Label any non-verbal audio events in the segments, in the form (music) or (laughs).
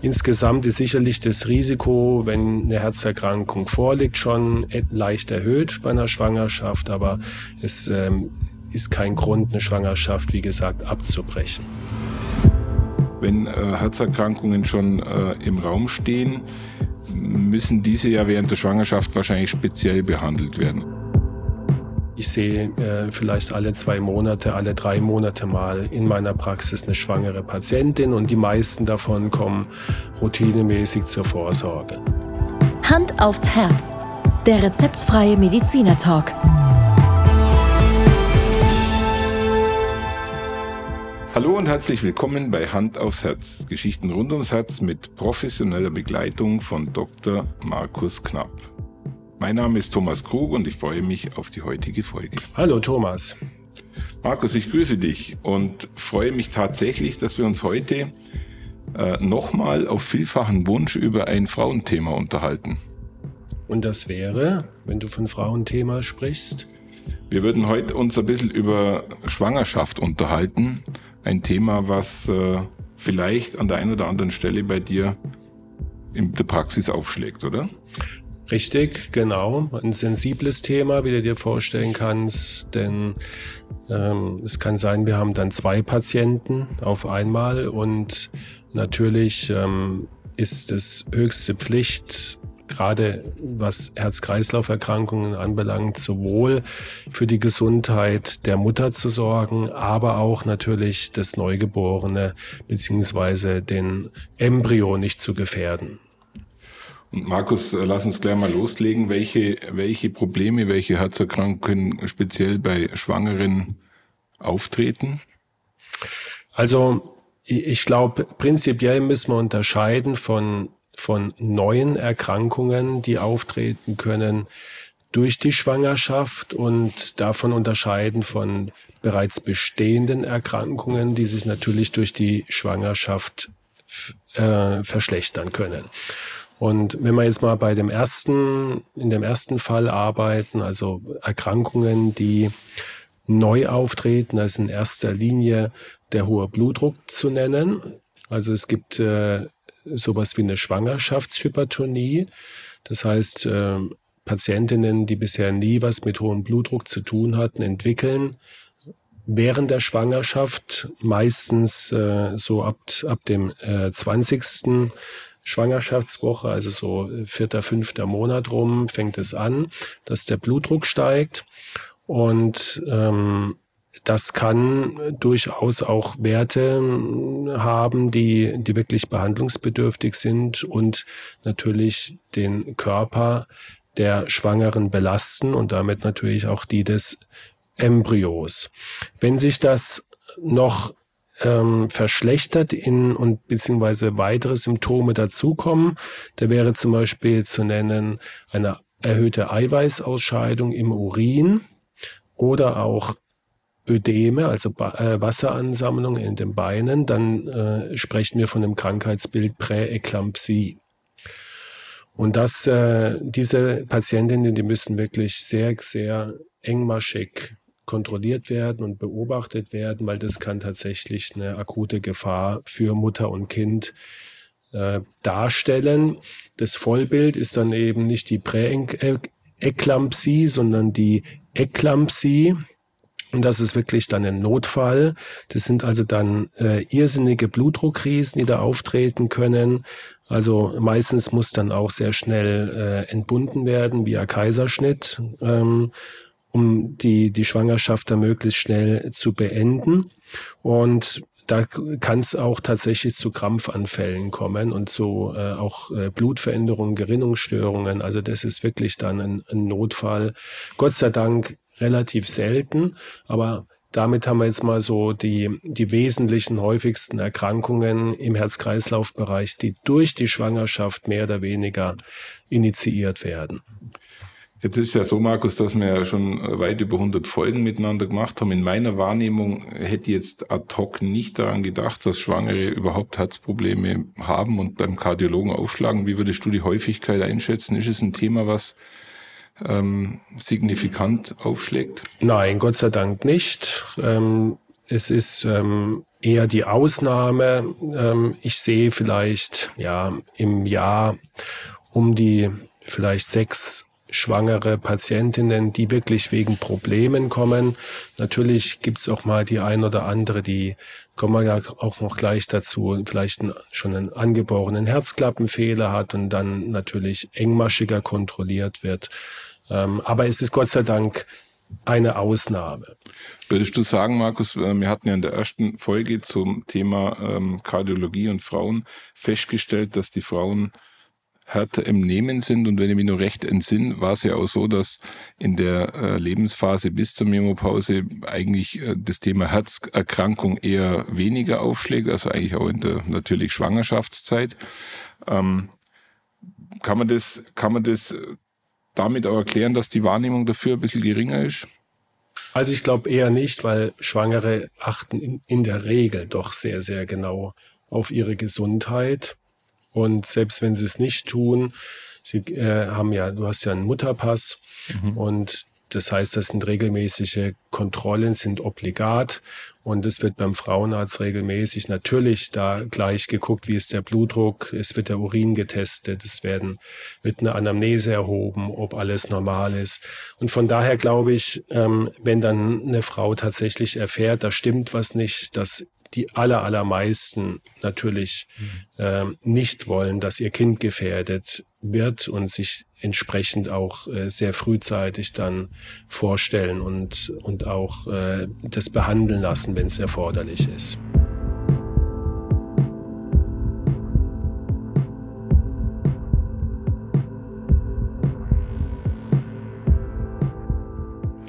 Insgesamt ist sicherlich das Risiko, wenn eine Herzerkrankung vorliegt, schon leicht erhöht bei einer Schwangerschaft, aber es ähm, ist kein Grund, eine Schwangerschaft, wie gesagt, abzubrechen. Wenn äh, Herzerkrankungen schon äh, im Raum stehen, müssen diese ja während der Schwangerschaft wahrscheinlich speziell behandelt werden. Ich sehe äh, vielleicht alle zwei Monate, alle drei Monate mal in meiner Praxis eine schwangere Patientin und die meisten davon kommen routinemäßig zur Vorsorge. Hand aufs Herz. Der rezeptfreie Mediziner Talk. Hallo und herzlich willkommen bei Hand aufs Herz. Geschichten rund ums Herz mit professioneller Begleitung von Dr. Markus Knapp. Mein Name ist Thomas Krug und ich freue mich auf die heutige Folge. Hallo Thomas. Markus, ich grüße dich und freue mich tatsächlich, dass wir uns heute äh, nochmal auf vielfachen Wunsch über ein Frauenthema unterhalten. Und das wäre, wenn du von Frauenthema sprichst? Wir würden heute uns ein bisschen über Schwangerschaft unterhalten. Ein Thema, was äh, vielleicht an der einen oder anderen Stelle bei dir in der Praxis aufschlägt, oder? Richtig, genau. Ein sensibles Thema, wie du dir vorstellen kannst, denn ähm, es kann sein, wir haben dann zwei Patienten auf einmal und natürlich ähm, ist es höchste Pflicht, gerade was Herz-Kreislauf-Erkrankungen anbelangt, sowohl für die Gesundheit der Mutter zu sorgen, aber auch natürlich das Neugeborene beziehungsweise den Embryo nicht zu gefährden. Und Markus, äh, lass uns gleich mal loslegen. Welche, welche Probleme, welche Herzerkrankungen speziell bei Schwangeren auftreten? Also ich glaube, prinzipiell müssen wir unterscheiden von, von neuen Erkrankungen, die auftreten können durch die Schwangerschaft und davon unterscheiden von bereits bestehenden Erkrankungen, die sich natürlich durch die Schwangerschaft äh, verschlechtern können. Und wenn wir jetzt mal bei dem ersten, in dem ersten Fall arbeiten, also Erkrankungen, die neu auftreten, da ist in erster Linie der hohe Blutdruck zu nennen. Also es gibt äh, sowas wie eine Schwangerschaftshypertonie. Das heißt, äh, Patientinnen, die bisher nie was mit hohem Blutdruck zu tun hatten, entwickeln während der Schwangerschaft, meistens äh, so ab, ab dem äh, 20. Schwangerschaftswoche, also so vierter, fünfter Monat rum, fängt es an, dass der Blutdruck steigt. Und ähm, das kann durchaus auch Werte haben, die, die wirklich behandlungsbedürftig sind und natürlich den Körper der Schwangeren belasten und damit natürlich auch die des Embryos. Wenn sich das noch ähm, verschlechtert in und beziehungsweise weitere Symptome dazukommen. Da wäre zum Beispiel zu nennen eine erhöhte Eiweißausscheidung im Urin oder auch Ödeme, also äh, Wasseransammlung in den Beinen, dann äh, sprechen wir von dem Krankheitsbild Präeklampsie. Und das, äh, diese Patientinnen, die müssen wirklich sehr, sehr engmaschig kontrolliert werden und beobachtet werden, weil das kann tatsächlich eine akute Gefahr für Mutter und Kind äh, darstellen. Das Vollbild ist dann eben nicht die Präeklampsie, sondern die Eklampsie. Und das ist wirklich dann ein Notfall. Das sind also dann äh, irrsinnige Blutdruckkrisen, die da auftreten können. Also meistens muss dann auch sehr schnell äh, entbunden werden via Kaiserschnitt. Ähm, um die, die Schwangerschaft da möglichst schnell zu beenden. Und da kann es auch tatsächlich zu Krampfanfällen kommen und zu äh, auch äh, Blutveränderungen, Gerinnungsstörungen. Also das ist wirklich dann ein, ein Notfall. Gott sei Dank relativ selten, aber damit haben wir jetzt mal so die, die wesentlichen, häufigsten Erkrankungen im Herz-Kreislauf-Bereich, die durch die Schwangerschaft mehr oder weniger initiiert werden. Jetzt ist ja so, Markus, dass wir ja schon weit über 100 Folgen miteinander gemacht haben. In meiner Wahrnehmung hätte jetzt ad hoc nicht daran gedacht, dass Schwangere überhaupt Herzprobleme haben und beim Kardiologen aufschlagen. Wie würdest du die Häufigkeit einschätzen? Ist es ein Thema, was ähm, signifikant aufschlägt? Nein, Gott sei Dank nicht. Ähm, es ist ähm, eher die Ausnahme. Ähm, ich sehe vielleicht ja im Jahr um die vielleicht sechs schwangere Patientinnen, die wirklich wegen Problemen kommen. Natürlich gibt's auch mal die ein oder andere, die kommen wir ja auch noch gleich dazu, vielleicht schon einen angeborenen Herzklappenfehler hat und dann natürlich engmaschiger kontrolliert wird. Ähm, aber es ist Gott sei Dank eine Ausnahme. Würdest du sagen, Markus, äh, wir hatten ja in der ersten Folge zum Thema ähm, Kardiologie und Frauen festgestellt, dass die Frauen härter im Nehmen sind. Und wenn ich mich noch recht entsinne, war es ja auch so, dass in der äh, Lebensphase bis zur Menopause eigentlich äh, das Thema Herzerkrankung eher weniger aufschlägt, also eigentlich auch in der natürlich Schwangerschaftszeit. Ähm, kann man das, kann man das damit auch erklären, dass die Wahrnehmung dafür ein bisschen geringer ist? Also ich glaube eher nicht, weil Schwangere achten in der Regel doch sehr, sehr genau auf ihre Gesundheit und selbst wenn sie es nicht tun, sie äh, haben ja, du hast ja einen Mutterpass mhm. und das heißt, das sind regelmäßige Kontrollen, sind obligat und es wird beim Frauenarzt regelmäßig natürlich da gleich geguckt, wie ist der Blutdruck, es wird der Urin getestet, es werden, wird eine Anamnese erhoben, ob alles normal ist. Und von daher glaube ich, ähm, wenn dann eine Frau tatsächlich erfährt, da stimmt was nicht, dass die aller, allermeisten natürlich mhm. äh, nicht wollen, dass ihr Kind gefährdet wird und sich entsprechend auch äh, sehr frühzeitig dann vorstellen und, und auch äh, das behandeln lassen, wenn es erforderlich ist.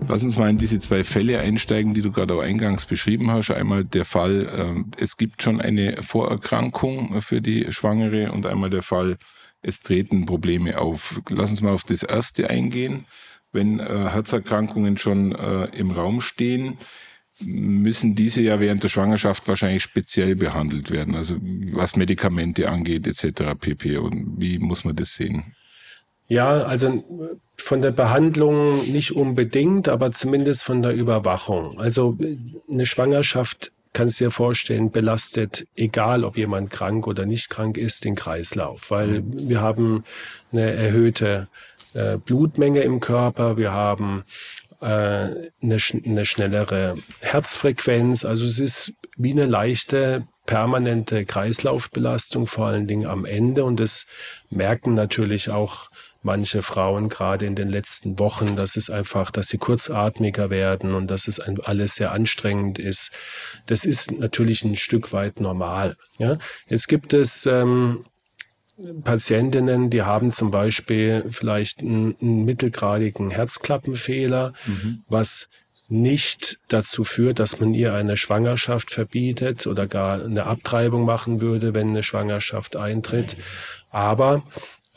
Lass uns mal in diese zwei Fälle einsteigen, die du gerade auch eingangs beschrieben hast. Einmal der Fall, ähm, es gibt schon eine Vorerkrankung für die Schwangere und einmal der Fall, es treten Probleme auf. Lass uns mal auf das erste eingehen. Wenn äh, Herzerkrankungen schon äh, im Raum stehen, müssen diese ja während der Schwangerschaft wahrscheinlich speziell behandelt werden, also was Medikamente angeht etc. pp. Und wie muss man das sehen? Ja, also von der Behandlung nicht unbedingt, aber zumindest von der Überwachung. Also eine Schwangerschaft kannst du dir vorstellen, belastet, egal ob jemand krank oder nicht krank ist, den Kreislauf, weil mhm. wir haben eine erhöhte äh, Blutmenge im Körper, wir haben äh, eine, eine schnellere Herzfrequenz. Also es ist wie eine leichte permanente Kreislaufbelastung, vor allen Dingen am Ende. Und das merken natürlich auch manche Frauen gerade in den letzten Wochen, dass es einfach, dass sie kurzatmiger werden und dass es alles sehr anstrengend ist. Das ist natürlich ein Stück weit normal. Ja, jetzt gibt es ähm, Patientinnen, die haben zum Beispiel vielleicht einen, einen mittelgradigen Herzklappenfehler, mhm. was nicht dazu führt, dass man ihr eine Schwangerschaft verbietet oder gar eine Abtreibung machen würde, wenn eine Schwangerschaft eintritt. Aber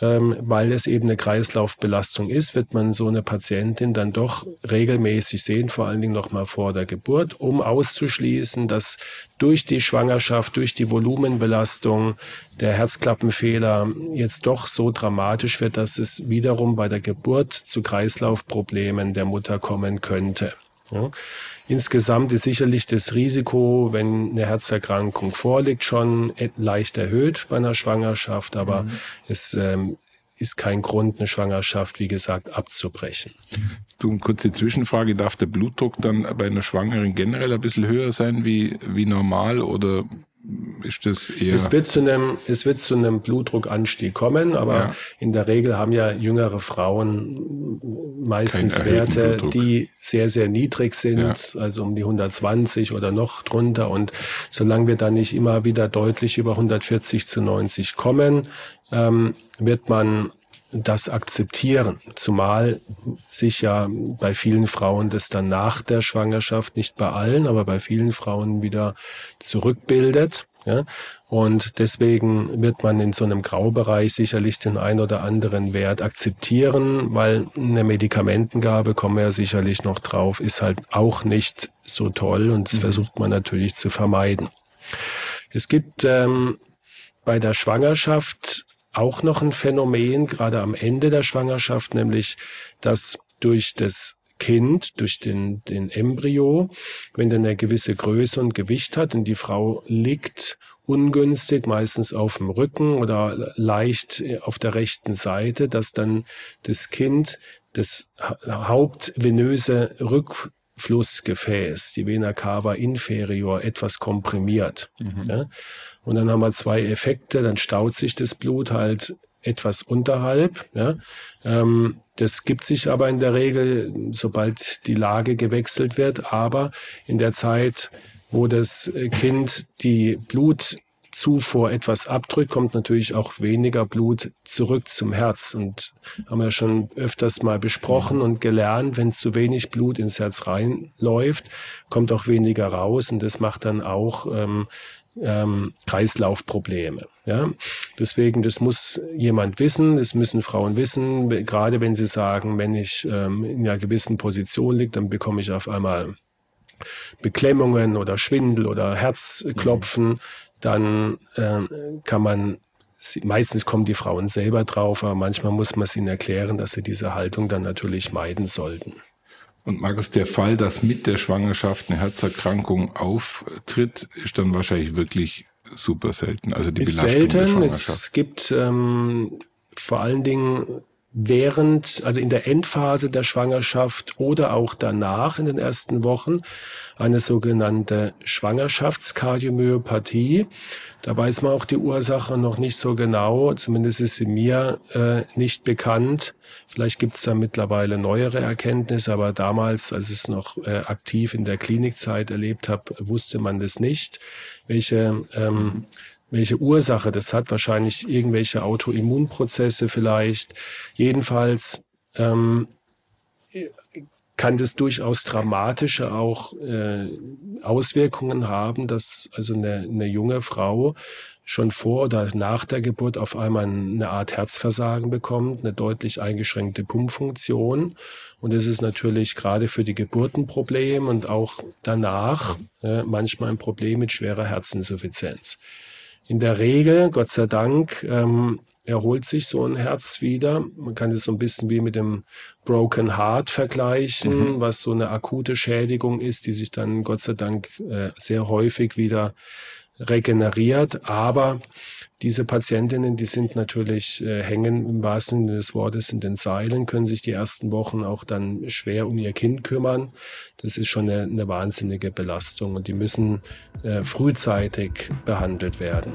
ähm, weil es eben eine Kreislaufbelastung ist, wird man so eine Patientin dann doch regelmäßig sehen, vor allen Dingen noch mal vor der Geburt, um auszuschließen, dass durch die Schwangerschaft, durch die Volumenbelastung der Herzklappenfehler jetzt doch so dramatisch wird, dass es wiederum bei der Geburt zu Kreislaufproblemen der Mutter kommen könnte. Ja. Insgesamt ist sicherlich das Risiko, wenn eine Herzerkrankung vorliegt, schon leicht erhöht bei einer Schwangerschaft, aber mhm. es ähm, ist kein Grund, eine Schwangerschaft, wie gesagt, abzubrechen. Du, kurze Zwischenfrage, darf der Blutdruck dann bei einer Schwangeren generell ein bisschen höher sein wie, wie normal oder ist das eher. Es wird zu einem, es wird zu einem Blutdruckanstieg kommen, aber ja. in der Regel haben ja jüngere Frauen meistens Werte, Blutdruck. die sehr, sehr niedrig sind, ja. also um die 120 oder noch drunter. Und solange wir dann nicht immer wieder deutlich über 140 zu 90 kommen, ähm, wird man das akzeptieren, zumal sich ja bei vielen Frauen das dann nach der Schwangerschaft, nicht bei allen, aber bei vielen Frauen wieder zurückbildet. Ja? Und deswegen wird man in so einem Graubereich sicherlich den ein oder anderen Wert akzeptieren, weil eine Medikamentengabe, kommen wir ja sicherlich noch drauf, ist halt auch nicht so toll und das mhm. versucht man natürlich zu vermeiden. Es gibt ähm, bei der Schwangerschaft auch noch ein Phänomen, gerade am Ende der Schwangerschaft, nämlich dass durch das Kind, durch den, den Embryo, wenn der eine gewisse Größe und Gewicht hat und die Frau liegt ungünstig, meistens auf dem Rücken oder leicht auf der rechten Seite, dass dann das Kind das hauptvenöse Rückflussgefäß, die Vena cava inferior, etwas komprimiert. Mhm. Ja? Und dann haben wir zwei Effekte, dann staut sich das Blut halt etwas unterhalb. Ja? Ähm, das gibt sich aber in der Regel, sobald die Lage gewechselt wird, aber in der Zeit, wo das Kind die Blut Zufuhr etwas abdrückt, kommt natürlich auch weniger Blut zurück zum Herz. Und haben wir schon öfters mal besprochen und gelernt, wenn zu wenig Blut ins Herz reinläuft, kommt auch weniger raus. Und das macht dann auch ähm, ähm, Kreislaufprobleme. Ja? Deswegen, das muss jemand wissen, das müssen Frauen wissen, gerade wenn sie sagen, wenn ich ähm, in einer gewissen Position liege, dann bekomme ich auf einmal Beklemmungen oder Schwindel oder Herzklopfen. Mhm dann äh, kann man meistens kommen die Frauen selber drauf, aber manchmal muss man es ihnen erklären, dass sie diese Haltung dann natürlich meiden sollten. Und Markus, der Fall, dass mit der Schwangerschaft eine Herzerkrankung auftritt, ist dann wahrscheinlich wirklich super selten. Also die ist Belastung selten. der Schwangerschaft. Es gibt ähm, vor allen Dingen während, also in der Endphase der Schwangerschaft oder auch danach in den ersten Wochen eine sogenannte Schwangerschaftskardiomyopathie. Da weiß man auch die Ursache noch nicht so genau, zumindest ist sie mir äh, nicht bekannt. Vielleicht gibt es da mittlerweile neuere Erkenntnisse, aber damals, als ich es noch äh, aktiv in der Klinikzeit erlebt habe, wusste man das nicht, welche ähm, welche Ursache das hat, wahrscheinlich irgendwelche Autoimmunprozesse vielleicht. Jedenfalls ähm, kann das durchaus dramatische auch äh, Auswirkungen haben, dass also eine, eine junge Frau schon vor oder nach der Geburt auf einmal eine Art Herzversagen bekommt, eine deutlich eingeschränkte Pumpfunktion. Und es ist natürlich gerade für die Geburtenprobleme und auch danach äh, manchmal ein Problem mit schwerer Herzinsuffizienz. In der Regel, Gott sei Dank, ähm, erholt sich so ein Herz wieder. Man kann es so ein bisschen wie mit dem Broken Heart vergleichen, mhm. was so eine akute Schädigung ist, die sich dann Gott sei Dank äh, sehr häufig wieder regeneriert. Aber diese Patientinnen, die sind natürlich äh, hängen im wahrsten Sinne des Wortes in den Seilen, können sich die ersten Wochen auch dann schwer um ihr Kind kümmern. Das ist schon eine, eine wahnsinnige Belastung und die müssen äh, frühzeitig behandelt werden.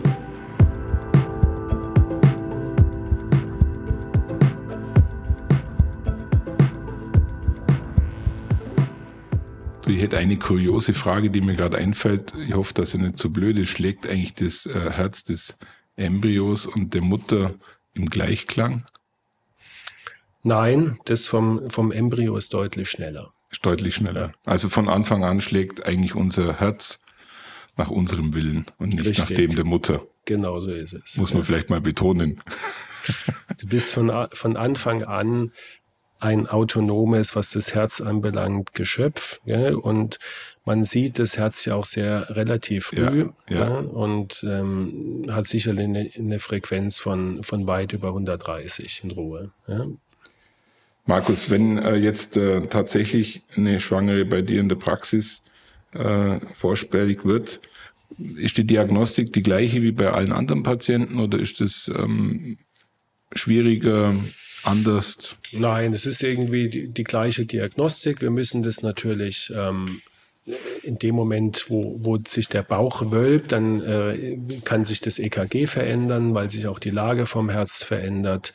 Ich hätte eine kuriose Frage, die mir gerade einfällt. Ich hoffe, dass sie nicht zu so blöd ist. Schlägt eigentlich das äh, Herz des Embryos und der Mutter im Gleichklang? Nein, das vom, vom Embryo ist deutlich schneller. Ist deutlich schneller. Ja. Also von Anfang an schlägt eigentlich unser Herz nach unserem Willen und nicht Richtig. nach dem der Mutter. Genau so ist es. Muss man ja. vielleicht mal betonen. Du bist von, von Anfang an ein autonomes, was das Herz anbelangt, Geschöpf. Gell? Und man sieht das Herz ja auch sehr relativ früh ja, ja. und ähm, hat sicherlich eine, eine, Frequenz von, von weit über 130 in Ruhe. Markus, wenn äh, jetzt äh, tatsächlich eine Schwangere bei dir in der Praxis äh, vorstellig wird, ist die Diagnostik die gleiche wie bei allen anderen Patienten oder ist es ähm, schwieriger, anders? Nein, es ist irgendwie die, die, gleiche Diagnostik. Wir müssen das natürlich ähm, in dem Moment, wo, wo sich der Bauch wölbt, dann äh, kann sich das EKG verändern, weil sich auch die Lage vom Herz verändert.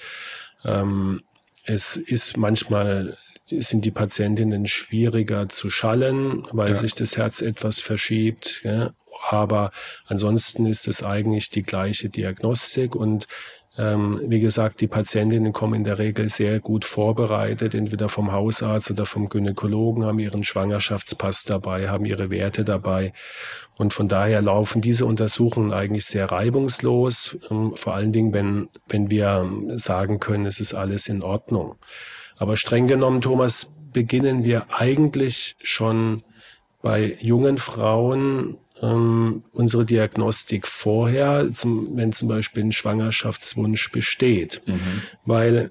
Ähm, es ist manchmal sind die Patientinnen schwieriger zu schallen, weil ja. sich das Herz etwas verschiebt. Ja? Aber ansonsten ist es eigentlich die gleiche Diagnostik und ähm, wie gesagt, die Patientinnen kommen in der Regel sehr gut vorbereitet, entweder vom Hausarzt oder vom Gynäkologen, haben ihren Schwangerschaftspass dabei, haben ihre Werte dabei. Und von daher laufen diese Untersuchungen eigentlich sehr reibungslos, ähm, vor allen Dingen, wenn, wenn wir sagen können, es ist alles in Ordnung. Aber streng genommen, Thomas, beginnen wir eigentlich schon bei jungen Frauen ähm, unsere Diagnostik vorher, zum, wenn zum Beispiel ein Schwangerschaftswunsch besteht. Mhm. Weil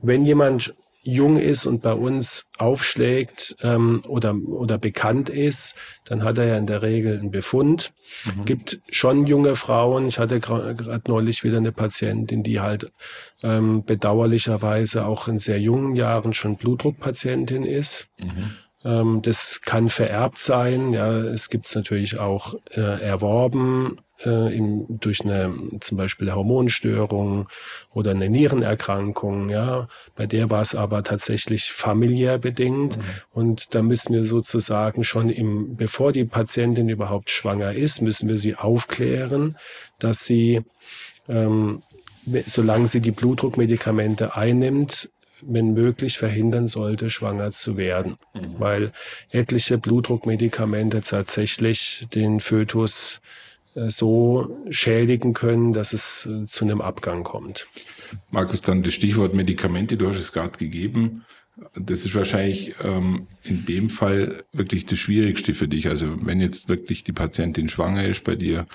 wenn jemand jung ist und bei uns aufschlägt ähm, oder, oder bekannt ist, dann hat er ja in der Regel einen Befund. Mhm. Gibt schon junge Frauen. Ich hatte gerade neulich wieder eine Patientin, die halt ähm, bedauerlicherweise auch in sehr jungen Jahren schon Blutdruckpatientin ist. Mhm. Ähm, das kann vererbt sein. Ja, es gibt natürlich auch äh, erworben äh, im, durch eine zum Beispiel eine Hormonstörung oder eine Nierenerkrankung. Ja, bei der war es aber tatsächlich familiär bedingt mhm. und da müssen wir sozusagen schon im, bevor die Patientin überhaupt schwanger ist, müssen wir sie aufklären, dass sie ähm, solange sie die Blutdruckmedikamente einnimmt, wenn möglich verhindern sollte, schwanger zu werden, mhm. weil etliche Blutdruckmedikamente tatsächlich den Fötus äh, so schädigen können, dass es äh, zu einem Abgang kommt. Markus, dann das Stichwort Medikamente, du hast es gerade gegeben. Das ist wahrscheinlich ähm, in dem Fall wirklich das Schwierigste für dich. Also wenn jetzt wirklich die Patientin schwanger ist bei dir,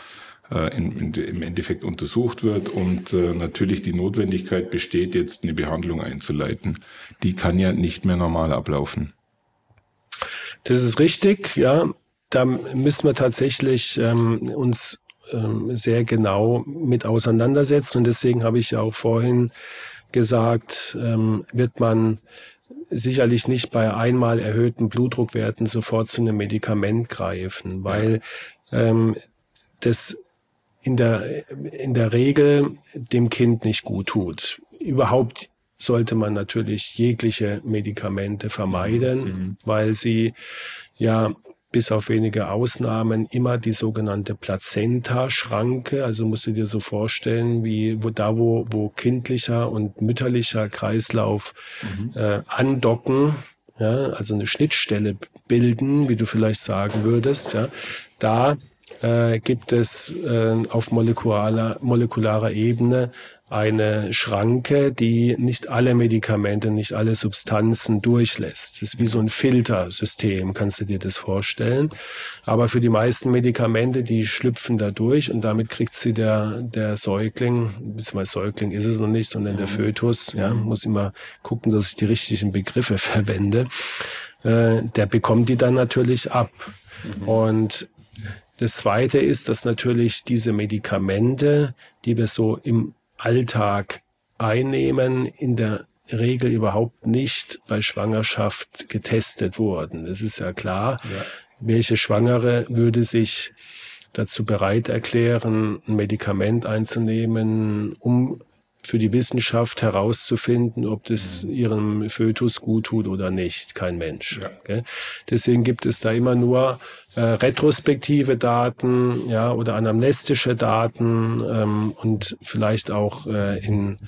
in, in, im Endeffekt untersucht wird und äh, natürlich die Notwendigkeit besteht, jetzt eine Behandlung einzuleiten. Die kann ja nicht mehr normal ablaufen. Das ist richtig, ja. Da müssen wir tatsächlich ähm, uns ähm, sehr genau mit auseinandersetzen. Und deswegen habe ich ja auch vorhin gesagt, ähm, wird man sicherlich nicht bei einmal erhöhten Blutdruckwerten sofort zu einem Medikament greifen, weil ähm, das in der, in der Regel dem Kind nicht gut tut. Überhaupt sollte man natürlich jegliche Medikamente vermeiden, mhm. weil sie ja bis auf wenige Ausnahmen immer die sogenannte Plazenta-Schranke, also musst du dir so vorstellen, wie wo da wo wo kindlicher und mütterlicher Kreislauf mhm. äh, andocken, ja, also eine Schnittstelle bilden, wie du vielleicht sagen würdest, ja, da äh, gibt es äh, auf molekularer, molekularer Ebene eine Schranke, die nicht alle Medikamente, nicht alle Substanzen durchlässt. Das ist wie so ein Filtersystem, kannst du dir das vorstellen. Aber für die meisten Medikamente, die schlüpfen da durch und damit kriegt sie der, der Säugling, beziehungsweise Säugling ist es noch nicht, sondern der mhm. Fötus, ja, mhm. muss immer gucken, dass ich die richtigen Begriffe (laughs) verwende, äh, der bekommt die dann natürlich ab. Mhm. Und das Zweite ist, dass natürlich diese Medikamente, die wir so im Alltag einnehmen, in der Regel überhaupt nicht bei Schwangerschaft getestet wurden. Das ist ja klar. Ja. Welche Schwangere würde sich dazu bereit erklären, ein Medikament einzunehmen, um für die Wissenschaft herauszufinden, ob das mhm. ihrem Fötus gut tut oder nicht. Kein Mensch. Ja. Deswegen gibt es da immer nur äh, retrospektive Daten, ja, oder anamnestische Daten ähm, und vielleicht auch äh, in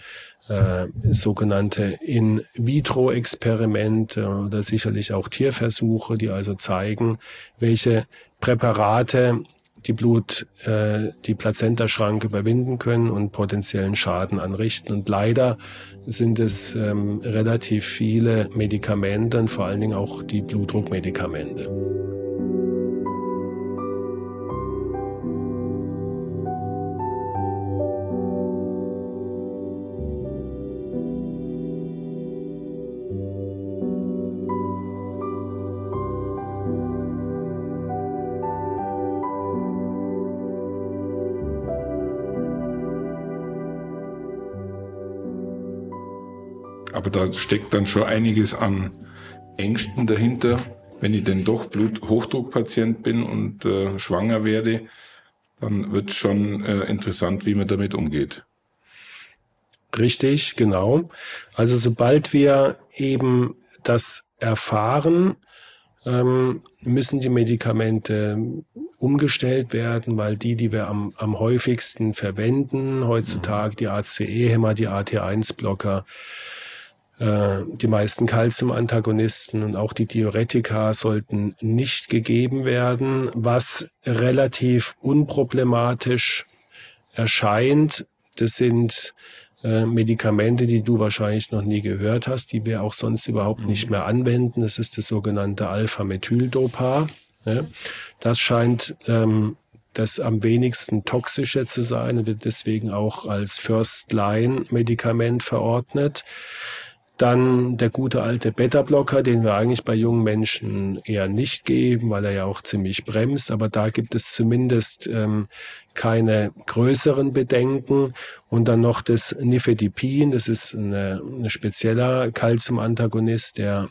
äh, sogenannte In-vitro-Experimente oder sicherlich auch Tierversuche, die also zeigen, welche Präparate die Blut, äh, die Plazentaschranke überwinden können und potenziellen Schaden anrichten. Und leider sind es ähm, relativ viele Medikamente, vor allen Dingen auch die Blutdruckmedikamente. Aber da steckt dann schon einiges an Ängsten dahinter. Wenn ich denn doch Bluthochdruckpatient bin und äh, schwanger werde, dann wird schon äh, interessant, wie man damit umgeht. Richtig, genau. Also sobald wir eben das erfahren, ähm, müssen die Medikamente umgestellt werden, weil die, die wir am, am häufigsten verwenden heutzutage, die ACE-Hämmer, die AT1-Blocker, äh, die meisten Calcium-Antagonisten und auch die Diuretika sollten nicht gegeben werden, was relativ unproblematisch erscheint. Das sind äh, Medikamente, die du wahrscheinlich noch nie gehört hast, die wir auch sonst überhaupt nicht mhm. mehr anwenden. Das ist das sogenannte Alpha-Methyldopar. Ja. Das scheint ähm, das am wenigsten toxische zu sein und wird deswegen auch als First-Line-Medikament verordnet. Dann der gute alte Beta-Blocker, den wir eigentlich bei jungen Menschen eher nicht geben, weil er ja auch ziemlich bremst. Aber da gibt es zumindest ähm, keine größeren Bedenken. Und dann noch das Nifedipin, das ist ein spezieller Calcium-Antagonist, der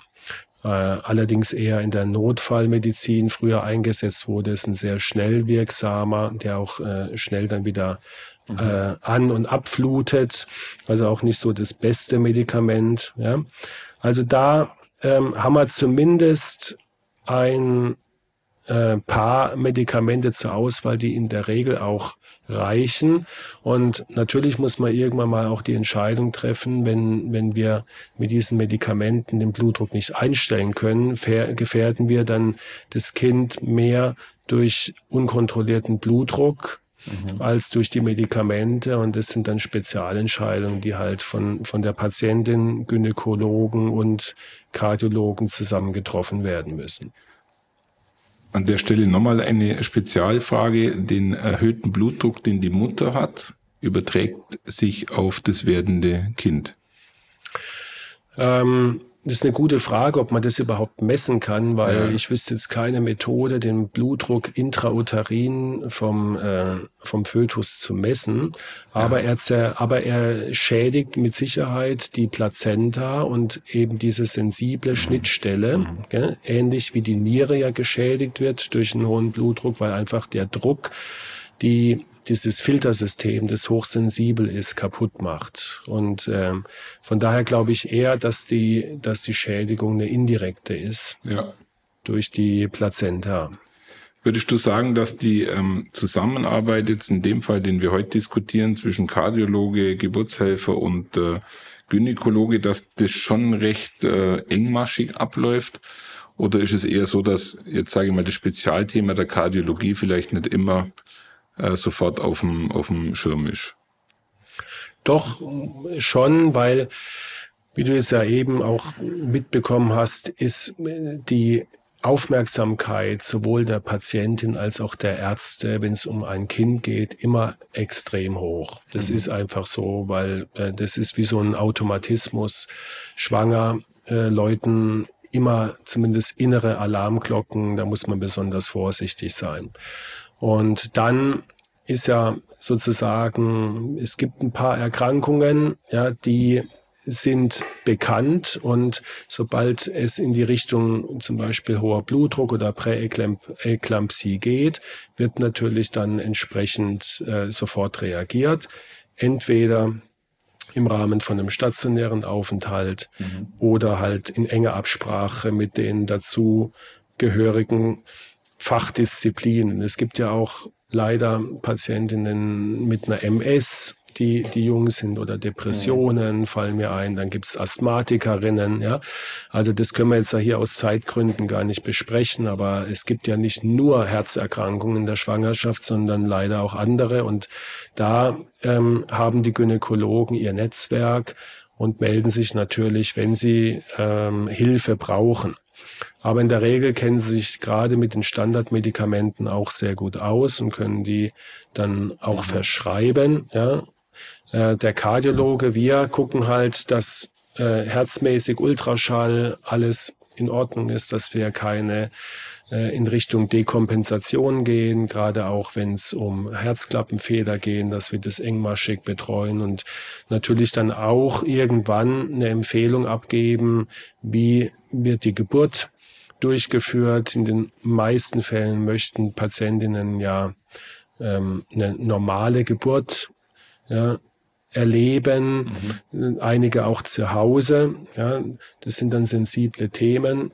äh, allerdings eher in der Notfallmedizin früher eingesetzt wurde, ist ein sehr schnell wirksamer, der auch äh, schnell dann wieder. Äh, an- und abflutet. Also auch nicht so das beste Medikament. Ja. Also da ähm, haben wir zumindest ein äh, paar Medikamente zur Auswahl, die in der Regel auch reichen. Und natürlich muss man irgendwann mal auch die Entscheidung treffen, wenn, wenn wir mit diesen Medikamenten den Blutdruck nicht einstellen können, gefährden wir dann das Kind mehr durch unkontrollierten Blutdruck mhm. als durch die Medikamente. Und das sind dann Spezialentscheidungen, die halt von, von der Patientin, Gynäkologen und Kardiologen zusammen getroffen werden müssen. An der Stelle nochmal eine Spezialfrage. Den erhöhten Blutdruck, den die Mutter hat, überträgt sich auf das werdende Kind? Ähm, das ist eine gute Frage, ob man das überhaupt messen kann, weil ja. ich wüsste jetzt keine Methode, den Blutdruck intrauterin vom, äh, vom Fötus zu messen. Aber, ja. er, aber er schädigt mit Sicherheit die Plazenta und eben diese sensible. Schnittstelle, mhm. Gell? ähnlich wie die Niere ja geschädigt wird durch einen hohen Blutdruck, weil einfach der Druck die dieses Filtersystem, das hochsensibel ist, kaputt macht. Und ähm, von daher glaube ich eher, dass die, dass die Schädigung eine indirekte ist ja. durch die Plazenta. Würdest du sagen, dass die ähm, Zusammenarbeit jetzt in dem Fall, den wir heute diskutieren, zwischen Kardiologe, Geburtshelfer und äh, Gynäkologe, dass das schon recht äh, engmaschig abläuft? Oder ist es eher so, dass jetzt sage ich mal das Spezialthema der Kardiologie vielleicht nicht immer äh, sofort auf dem, auf dem Schirm ist. Doch schon, weil, wie du es ja eben auch mitbekommen hast, ist die Aufmerksamkeit sowohl der Patientin als auch der Ärzte, wenn es um ein Kind geht, immer extrem hoch. Das mhm. ist einfach so, weil äh, das ist wie so ein Automatismus. Schwanger äh, Leuten immer zumindest innere Alarmglocken, da muss man besonders vorsichtig sein. Und dann ist ja sozusagen, es gibt ein paar Erkrankungen, ja, die sind bekannt und sobald es in die Richtung zum Beispiel hoher Blutdruck oder Präeklampsie geht, wird natürlich dann entsprechend äh, sofort reagiert. Entweder im Rahmen von einem stationären Aufenthalt mhm. oder halt in enger Absprache mit den dazu gehörigen Fachdisziplinen. Es gibt ja auch leider Patientinnen mit einer MS, die, die jung sind oder Depressionen fallen mir ein. Dann gibt's Asthmatikerinnen, ja. Also das können wir jetzt ja hier aus Zeitgründen gar nicht besprechen, aber es gibt ja nicht nur Herzerkrankungen in der Schwangerschaft, sondern leider auch andere. Und da ähm, haben die Gynäkologen ihr Netzwerk und melden sich natürlich, wenn sie ähm, Hilfe brauchen. Aber in der Regel kennen sie sich gerade mit den Standardmedikamenten auch sehr gut aus und können die dann auch mhm. verschreiben. Ja. Äh, der Kardiologe, wir gucken halt, dass äh, herzmäßig Ultraschall alles in Ordnung ist, dass wir keine äh, in Richtung Dekompensation gehen, gerade auch wenn es um Herzklappenfeder gehen, dass wir das engmaschig betreuen und natürlich dann auch irgendwann eine Empfehlung abgeben, wie wird die Geburt durchgeführt. In den meisten Fällen möchten Patientinnen ja ähm, eine normale Geburt ja, erleben, mhm. einige auch zu Hause. Ja, das sind dann sensible Themen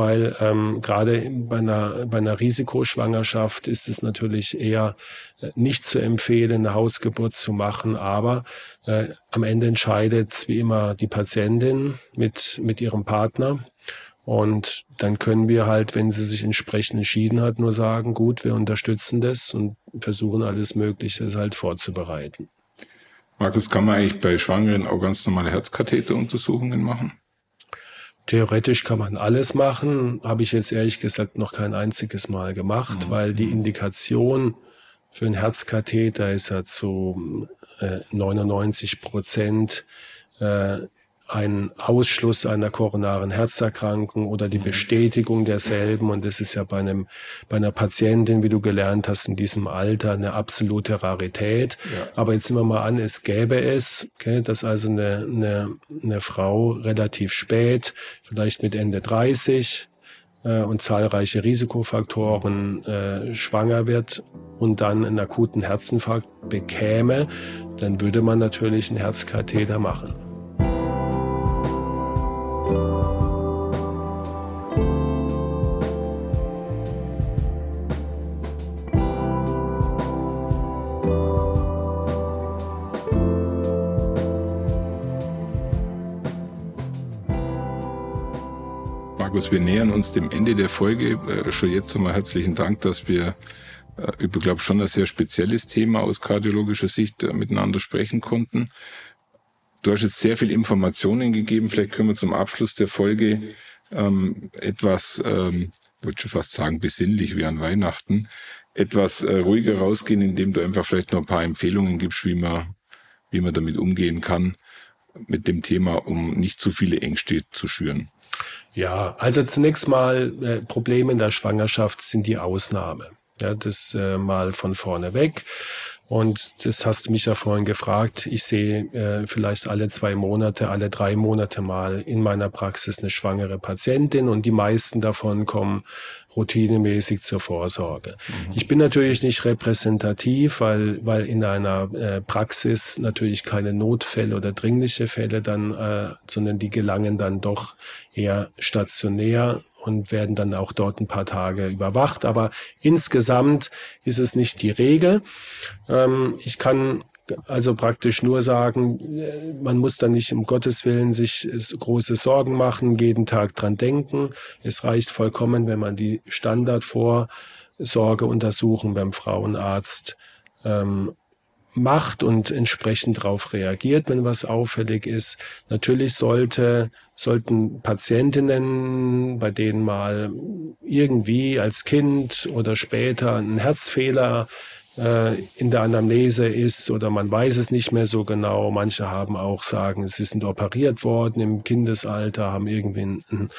weil ähm, gerade bei einer, bei einer Risikoschwangerschaft ist es natürlich eher äh, nicht zu empfehlen, eine Hausgeburt zu machen, aber äh, am Ende entscheidet wie immer die Patientin mit, mit ihrem Partner. Und dann können wir halt, wenn sie sich entsprechend entschieden hat, nur sagen, gut, wir unterstützen das und versuchen alles Mögliche halt vorzubereiten. Markus, kann man eigentlich bei Schwangeren auch ganz normale Herzkatheteruntersuchungen machen? Theoretisch kann man alles machen, habe ich jetzt ehrlich gesagt noch kein einziges Mal gemacht, mhm. weil die. Indikation für einen Herzkatheter ist ja zu äh, 99 Prozent äh, ein Ausschluss einer koronaren Herzerkrankung oder die Bestätigung derselben. Und das ist ja bei einem, bei einer Patientin, wie du gelernt hast, in diesem Alter eine absolute Rarität. Ja. Aber jetzt nehmen wir mal an, es gäbe es, okay, dass also eine, eine, eine Frau relativ spät, vielleicht mit Ende 30, äh, und zahlreiche Risikofaktoren äh, schwanger wird und dann einen akuten Herzinfarkt bekäme, dann würde man natürlich einen Herzkatheter machen. Markus, wir nähern uns dem Ende der Folge. Äh, schon jetzt einmal herzlichen Dank, dass wir äh, über, glaube schon ein sehr spezielles Thema aus kardiologischer Sicht äh, miteinander sprechen konnten. Du hast jetzt sehr viel Informationen gegeben. Vielleicht können wir zum Abschluss der Folge ähm, etwas, ähm, würde schon fast sagen, besinnlich wie an Weihnachten, etwas äh, ruhiger rausgehen, indem du einfach vielleicht noch ein paar Empfehlungen gibst, wie man, wie man damit umgehen kann mit dem Thema, um nicht zu viele Ängste zu schüren. Ja, also zunächst mal äh, Probleme in der Schwangerschaft sind die Ausnahme. Ja, das äh, mal von vorne weg. Und das hast du mich ja vorhin gefragt. Ich sehe äh, vielleicht alle zwei Monate, alle drei Monate mal in meiner Praxis eine schwangere Patientin und die meisten davon kommen routinemäßig zur Vorsorge. Mhm. Ich bin natürlich nicht repräsentativ, weil, weil in einer äh, Praxis natürlich keine Notfälle oder dringliche Fälle dann, äh, sondern die gelangen dann doch eher stationär und werden dann auch dort ein paar Tage überwacht. Aber insgesamt ist es nicht die Regel. Ähm, ich kann also praktisch nur sagen, äh, man muss da nicht um Gottes Willen sich große Sorgen machen, jeden Tag dran denken. Es reicht vollkommen, wenn man die Standardvorsorgeuntersuchung beim Frauenarzt ähm, macht und entsprechend darauf reagiert, wenn was auffällig ist. Natürlich sollte, sollten Patientinnen, bei denen mal irgendwie als Kind oder später ein Herzfehler äh, in der Anamnese ist oder man weiß es nicht mehr so genau. Manche haben auch sagen, sie sind operiert worden im Kindesalter, haben irgendwie einen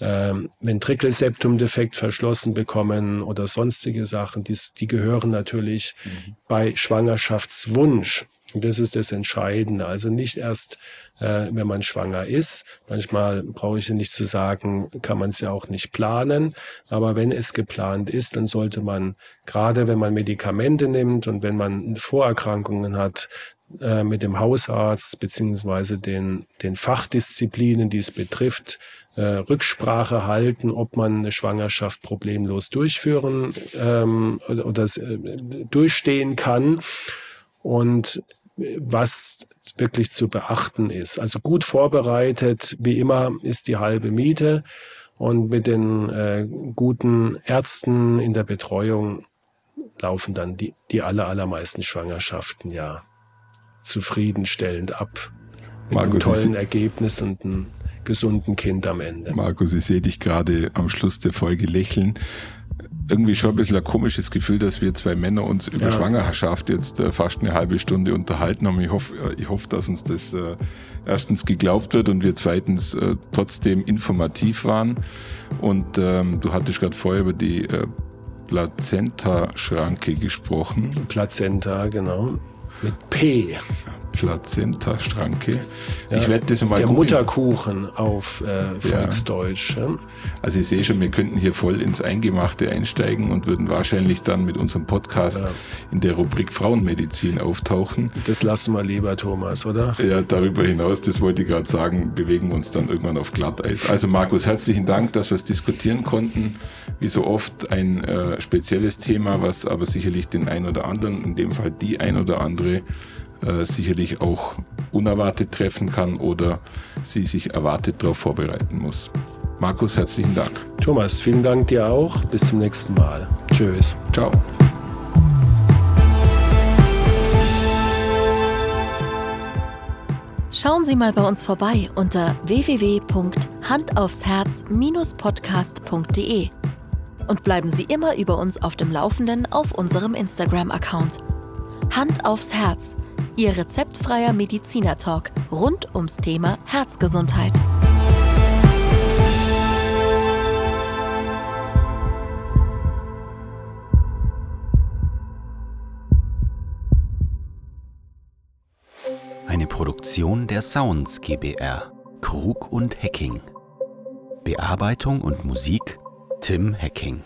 äh, Ventrikelseptumdefekt verschlossen bekommen oder sonstige Sachen. Die, die gehören natürlich mhm. bei Schwangerschaftswunsch und das ist das Entscheidende. Also nicht erst, äh, wenn man schwanger ist. Manchmal brauche ich ja nicht zu sagen, kann man es ja auch nicht planen. Aber wenn es geplant ist, dann sollte man, gerade wenn man Medikamente nimmt und wenn man Vorerkrankungen hat, äh, mit dem Hausarzt beziehungsweise den, den Fachdisziplinen, die es betrifft, äh, Rücksprache halten, ob man eine Schwangerschaft problemlos durchführen ähm, oder, oder äh, durchstehen kann. Und was wirklich zu beachten ist. Also gut vorbereitet, wie immer, ist die halbe Miete. Und mit den äh, guten Ärzten in der Betreuung laufen dann die, die aller, allermeisten Schwangerschaften ja zufriedenstellend ab. Mit Markus, einem tollen Ergebnis und einem gesunden Kind am Ende. Markus, ich sehe dich gerade am Schluss der Folge lächeln irgendwie schon ein bisschen ein komisches Gefühl, dass wir zwei Männer uns über ja. Schwangerschaft jetzt äh, fast eine halbe Stunde unterhalten haben. Ich hoffe, äh, ich hoffe, dass uns das äh, erstens geglaubt wird und wir zweitens äh, trotzdem informativ waren. Und ähm, du hattest gerade vorher über die äh, Plazenta-Schranke gesprochen. Plazenta, genau. Mit P. Plazenta-Schranke. Ja, ich werde das mal Der gucken. Mutterkuchen auf äh, Volksdeutsch. Ja. Also ich sehe schon, wir könnten hier voll ins Eingemachte einsteigen und würden wahrscheinlich dann mit unserem Podcast ja. in der Rubrik Frauenmedizin auftauchen. Das lassen wir lieber, Thomas, oder? Ja, darüber hinaus, das wollte ich gerade sagen, bewegen wir uns dann irgendwann auf Glatteis. Also Markus, herzlichen Dank, dass wir es diskutieren konnten. Wie so oft ein äh, spezielles Thema, was aber sicherlich den ein oder anderen, in dem Fall die ein oder andere, äh, sicherlich auch unerwartet treffen kann oder sie sich erwartet darauf vorbereiten muss. Markus, herzlichen Dank. Thomas, vielen Dank dir auch. Bis zum nächsten Mal. Tschüss. Ciao. Schauen Sie mal bei uns vorbei unter www.handaufsherz-podcast.de und bleiben Sie immer über uns auf dem Laufenden auf unserem Instagram-Account. Hand aufs Herz Ihr rezeptfreier Mediziner-Talk rund ums Thema Herzgesundheit. Eine Produktion der Sounds GBR. Krug und Hacking. Bearbeitung und Musik Tim Hacking.